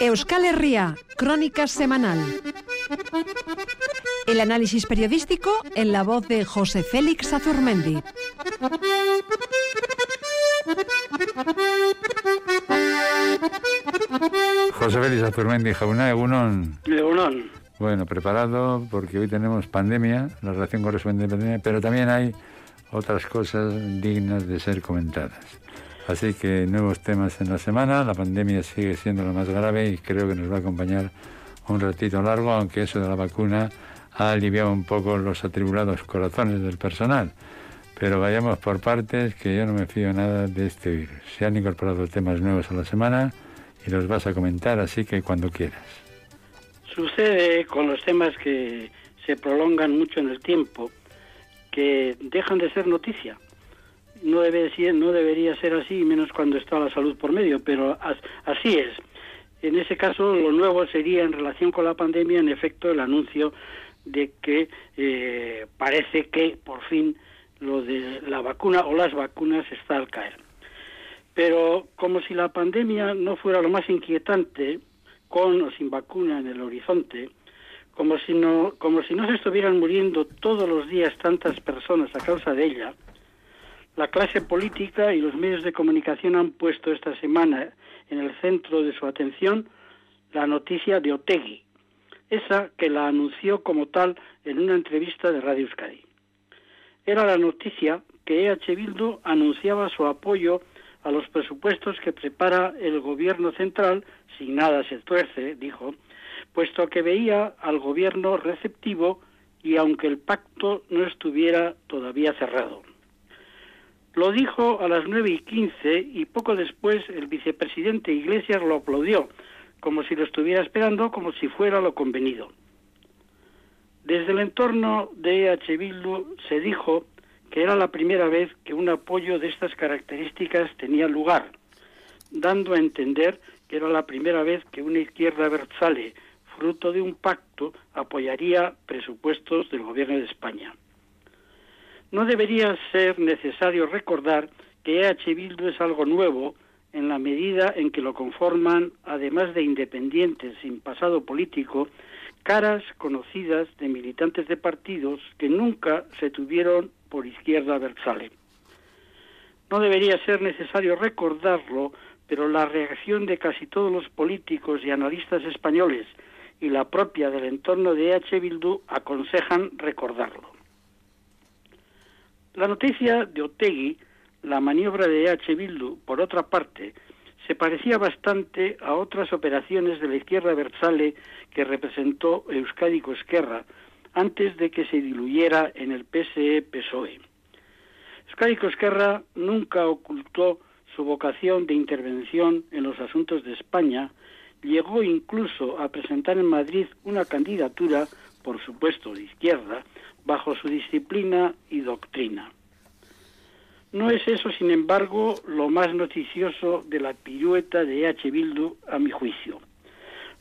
Euskal Herria, Crónica Semanal. El análisis periodístico en la voz de José Félix Azurmendi. José Félix Azurmendi, Jauna, Egunon. Egunon. Bueno, preparado porque hoy tenemos pandemia, la relación correspondiente a pandemia, pero también hay otras cosas dignas de ser comentadas. Así que nuevos temas en la semana, la pandemia sigue siendo lo más grave y creo que nos va a acompañar un ratito largo, aunque eso de la vacuna ha aliviado un poco los atribulados corazones del personal. Pero vayamos por partes, que yo no me fío nada de este virus. Se han incorporado temas nuevos a la semana y los vas a comentar, así que cuando quieras. Sucede con los temas que se prolongan mucho en el tiempo, que dejan de ser noticia. No, debe no debería ser así, menos cuando está la salud por medio, pero así es. En ese caso, lo nuevo sería en relación con la pandemia, en efecto, el anuncio de que eh, parece que por fin lo de la vacuna o las vacunas está al caer. Pero como si la pandemia no fuera lo más inquietante, con o sin vacuna en el horizonte, como si no, como si no se estuvieran muriendo todos los días tantas personas a causa de ella, la clase política y los medios de comunicación han puesto esta semana en el centro de su atención la noticia de Otegui, esa que la anunció como tal en una entrevista de Radio Euskadi. Era la noticia que EH Bildu anunciaba su apoyo a los presupuestos que prepara el gobierno central, sin nada se tuerce, dijo, puesto que veía al gobierno receptivo y aunque el pacto no estuviera todavía cerrado. Lo dijo a las nueve y quince y poco después el vicepresidente Iglesias lo aplaudió, como si lo estuviera esperando, como si fuera lo convenido. Desde el entorno de EH Bildu se dijo que era la primera vez que un apoyo de estas características tenía lugar, dando a entender que era la primera vez que una izquierda versale, fruto de un pacto, apoyaría presupuestos del gobierno de España. No debería ser necesario recordar que EH Bildu es algo nuevo en la medida en que lo conforman, además de independientes sin pasado político, caras conocidas de militantes de partidos que nunca se tuvieron por izquierda versale. No debería ser necesario recordarlo, pero la reacción de casi todos los políticos y analistas españoles y la propia del entorno de EH Bildu aconsejan recordarlo. La noticia de Otegui, la maniobra de EH Bildu, por otra parte, se parecía bastante a otras operaciones de la izquierda versale que representó Euskadi Esquerra antes de que se diluyera en el PSE-PSOE. Euskadi Esquerra nunca ocultó su vocación de intervención en los asuntos de España, llegó incluso a presentar en Madrid una candidatura, por supuesto de izquierda, bajo su disciplina y doctrina. No es eso, sin embargo, lo más noticioso de la pirueta de EH Bildu, a mi juicio.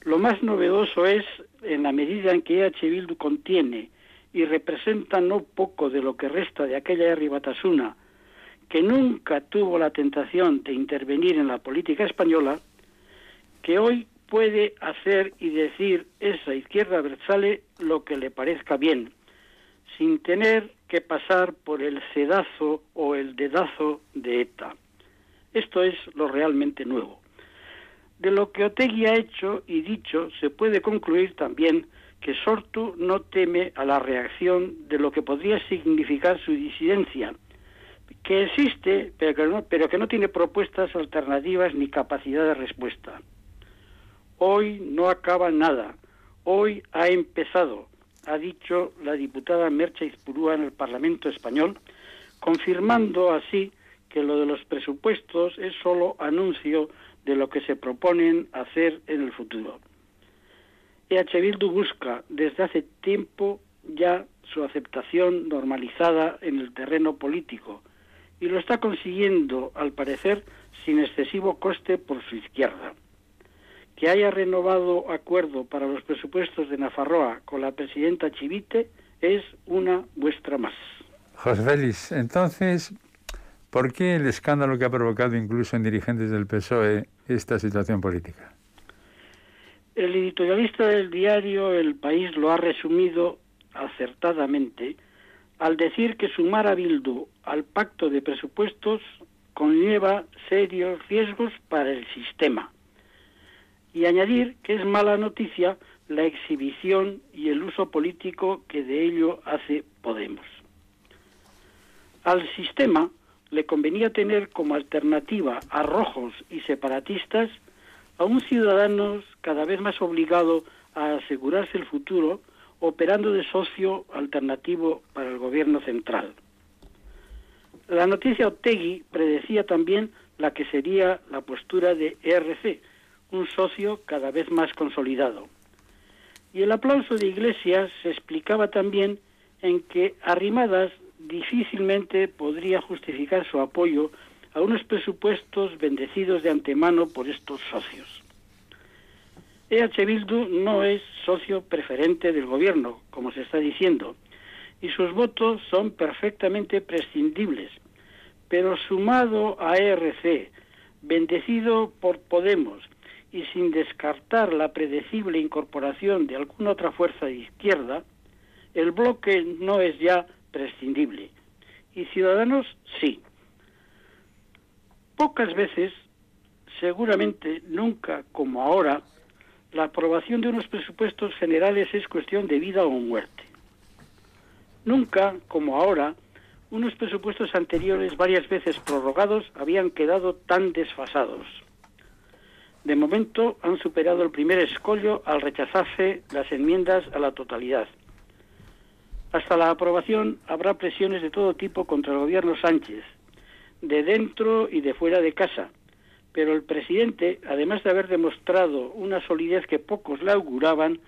Lo más novedoso es en la medida en que EH Bildu contiene y representa no poco de lo que resta de aquella Batasuna, que nunca tuvo la tentación de intervenir en la política española, que hoy puede hacer y decir esa izquierda versale lo que le parezca bien, sin tener que pasar por el sedazo o el dedazo de ETA. Esto es lo realmente nuevo. De lo que Otegui ha hecho y dicho se puede concluir también que Sortu no teme a la reacción de lo que podría significar su disidencia, que existe, pero que no tiene propuestas alternativas ni capacidad de respuesta. Hoy no acaba nada, hoy ha empezado, ha dicho la diputada Mercha Izpurúa en el Parlamento español, confirmando así que lo de los presupuestos es solo anuncio de lo que se proponen hacer en el futuro. EH Bildu busca desde hace tiempo ya su aceptación normalizada en el terreno político y lo está consiguiendo, al parecer, sin excesivo coste por su izquierda que haya renovado acuerdo para los presupuestos de Nafarroa con la presidenta Chivite es una muestra más. José Félix, entonces, ¿Por qué el escándalo que ha provocado incluso en dirigentes del PSOE esta situación política? El editorialista del diario El País lo ha resumido acertadamente al decir que sumar a Bildu al pacto de presupuestos conlleva serios riesgos para el sistema y añadir que es mala noticia la exhibición y el uso político que de ello hace Podemos. Al sistema le convenía tener como alternativa a rojos y separatistas a un ciudadano cada vez más obligado a asegurarse el futuro operando de socio alternativo para el gobierno central. La noticia Otegui predecía también la que sería la postura de ERC, un socio cada vez más consolidado. Y el aplauso de Iglesias se explicaba también en que Arrimadas difícilmente podría justificar su apoyo a unos presupuestos bendecidos de antemano por estos socios. EH Bildu no es socio preferente del gobierno, como se está diciendo, y sus votos son perfectamente prescindibles, pero sumado a ERC, bendecido por Podemos y sin descartar la predecible incorporación de alguna otra fuerza de izquierda, el bloque no es ya prescindible. Y Ciudadanos sí. Pocas veces, seguramente nunca como ahora, la aprobación de unos presupuestos generales es cuestión de vida o muerte. Nunca, como ahora, unos presupuestos anteriores varias veces prorrogados habían quedado tan desfasados. De momento han superado el primer escollo al rechazarse las enmiendas a la totalidad. Hasta la aprobación habrá presiones de todo tipo contra el gobierno Sánchez, de dentro y de fuera de casa. Pero el presidente, además de haber demostrado una solidez que pocos le auguraban,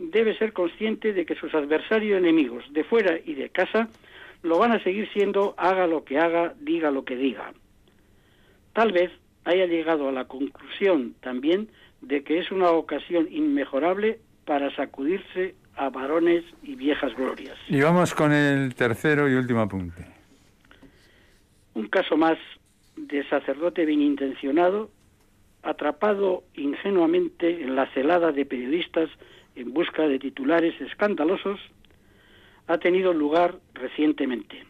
debe ser consciente de que sus adversarios enemigos de fuera y de casa lo van a seguir siendo haga lo que haga, diga lo que diga. Tal vez haya llegado a la conclusión también de que es una ocasión inmejorable para sacudirse a varones y viejas glorias. Y vamos con el tercero y último apunte. Un caso más de sacerdote bien intencionado, atrapado ingenuamente en la celada de periodistas en busca de titulares escandalosos, ha tenido lugar recientemente.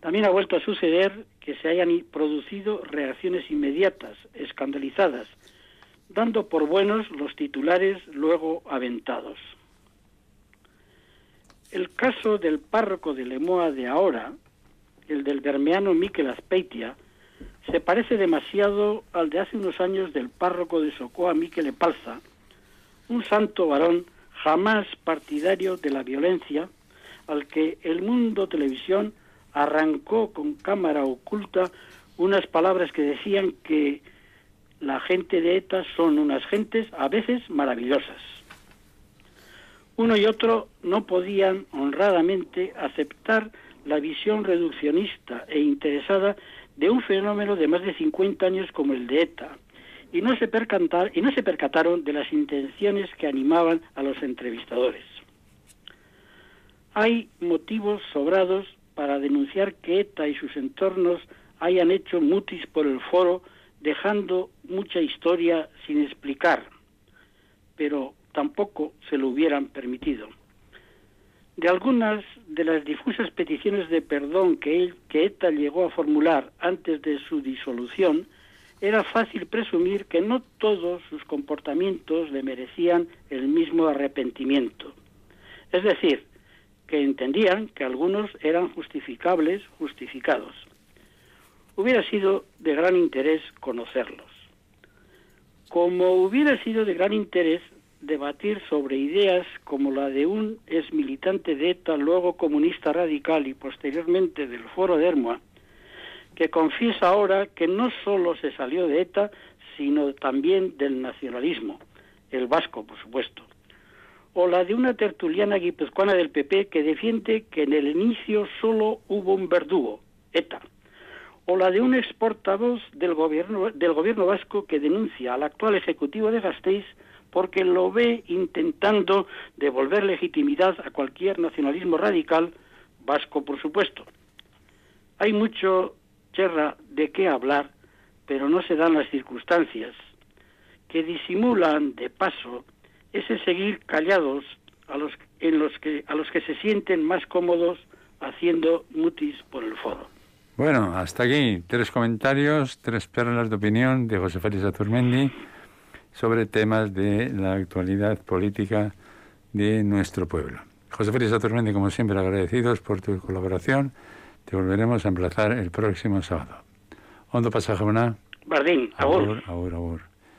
También ha vuelto a suceder que se hayan producido reacciones inmediatas, escandalizadas, dando por buenos los titulares luego aventados. El caso del párroco de Lemoa de ahora, el del bermeano Miquel Aspeitia, se parece demasiado al de hace unos años del párroco de Socoa Miquel Epalza, un santo varón jamás partidario de la violencia, al que el mundo televisión arrancó con cámara oculta unas palabras que decían que la gente de ETA son unas gentes a veces maravillosas. Uno y otro no podían honradamente aceptar la visión reduccionista e interesada de un fenómeno de más de 50 años como el de ETA, y no se, y no se percataron de las intenciones que animaban a los entrevistadores. Hay motivos sobrados para denunciar que ETA y sus entornos hayan hecho mutis por el foro dejando mucha historia sin explicar, pero tampoco se lo hubieran permitido. De algunas de las difusas peticiones de perdón que, él, que ETA llegó a formular antes de su disolución, era fácil presumir que no todos sus comportamientos le merecían el mismo arrepentimiento. Es decir, que entendían que algunos eran justificables, justificados hubiera sido de gran interés conocerlos. Como hubiera sido de gran interés debatir sobre ideas como la de un ex militante de ETA, luego comunista radical y posteriormente del Foro de Hermoa, que confiesa ahora que no solo se salió de ETA, sino también del nacionalismo, el vasco, por supuesto. O la de una tertuliana guipuzcoana del PP que defiende que en el inicio solo hubo un verdugo, ETA, o la de un exportavoz del gobierno, del gobierno vasco que denuncia al actual ejecutivo de Gasteiz porque lo ve intentando devolver legitimidad a cualquier nacionalismo radical, vasco por supuesto. Hay mucho, Cherra, de qué hablar, pero no se dan las circunstancias que disimulan de paso ese seguir callados a los en los que a los que se sienten más cómodos haciendo mutis por el foro. Bueno, hasta aquí tres comentarios, tres perlas de opinión de José Félix Azurmendi sobre temas de la actualidad política de nuestro pueblo. José Félix Azurmendi, como siempre, agradecidos por tu colaboración. Te volveremos a emplazar el próximo sábado. ¿Dónde pasa, Jabona? Bardín, agur. Agur, agur.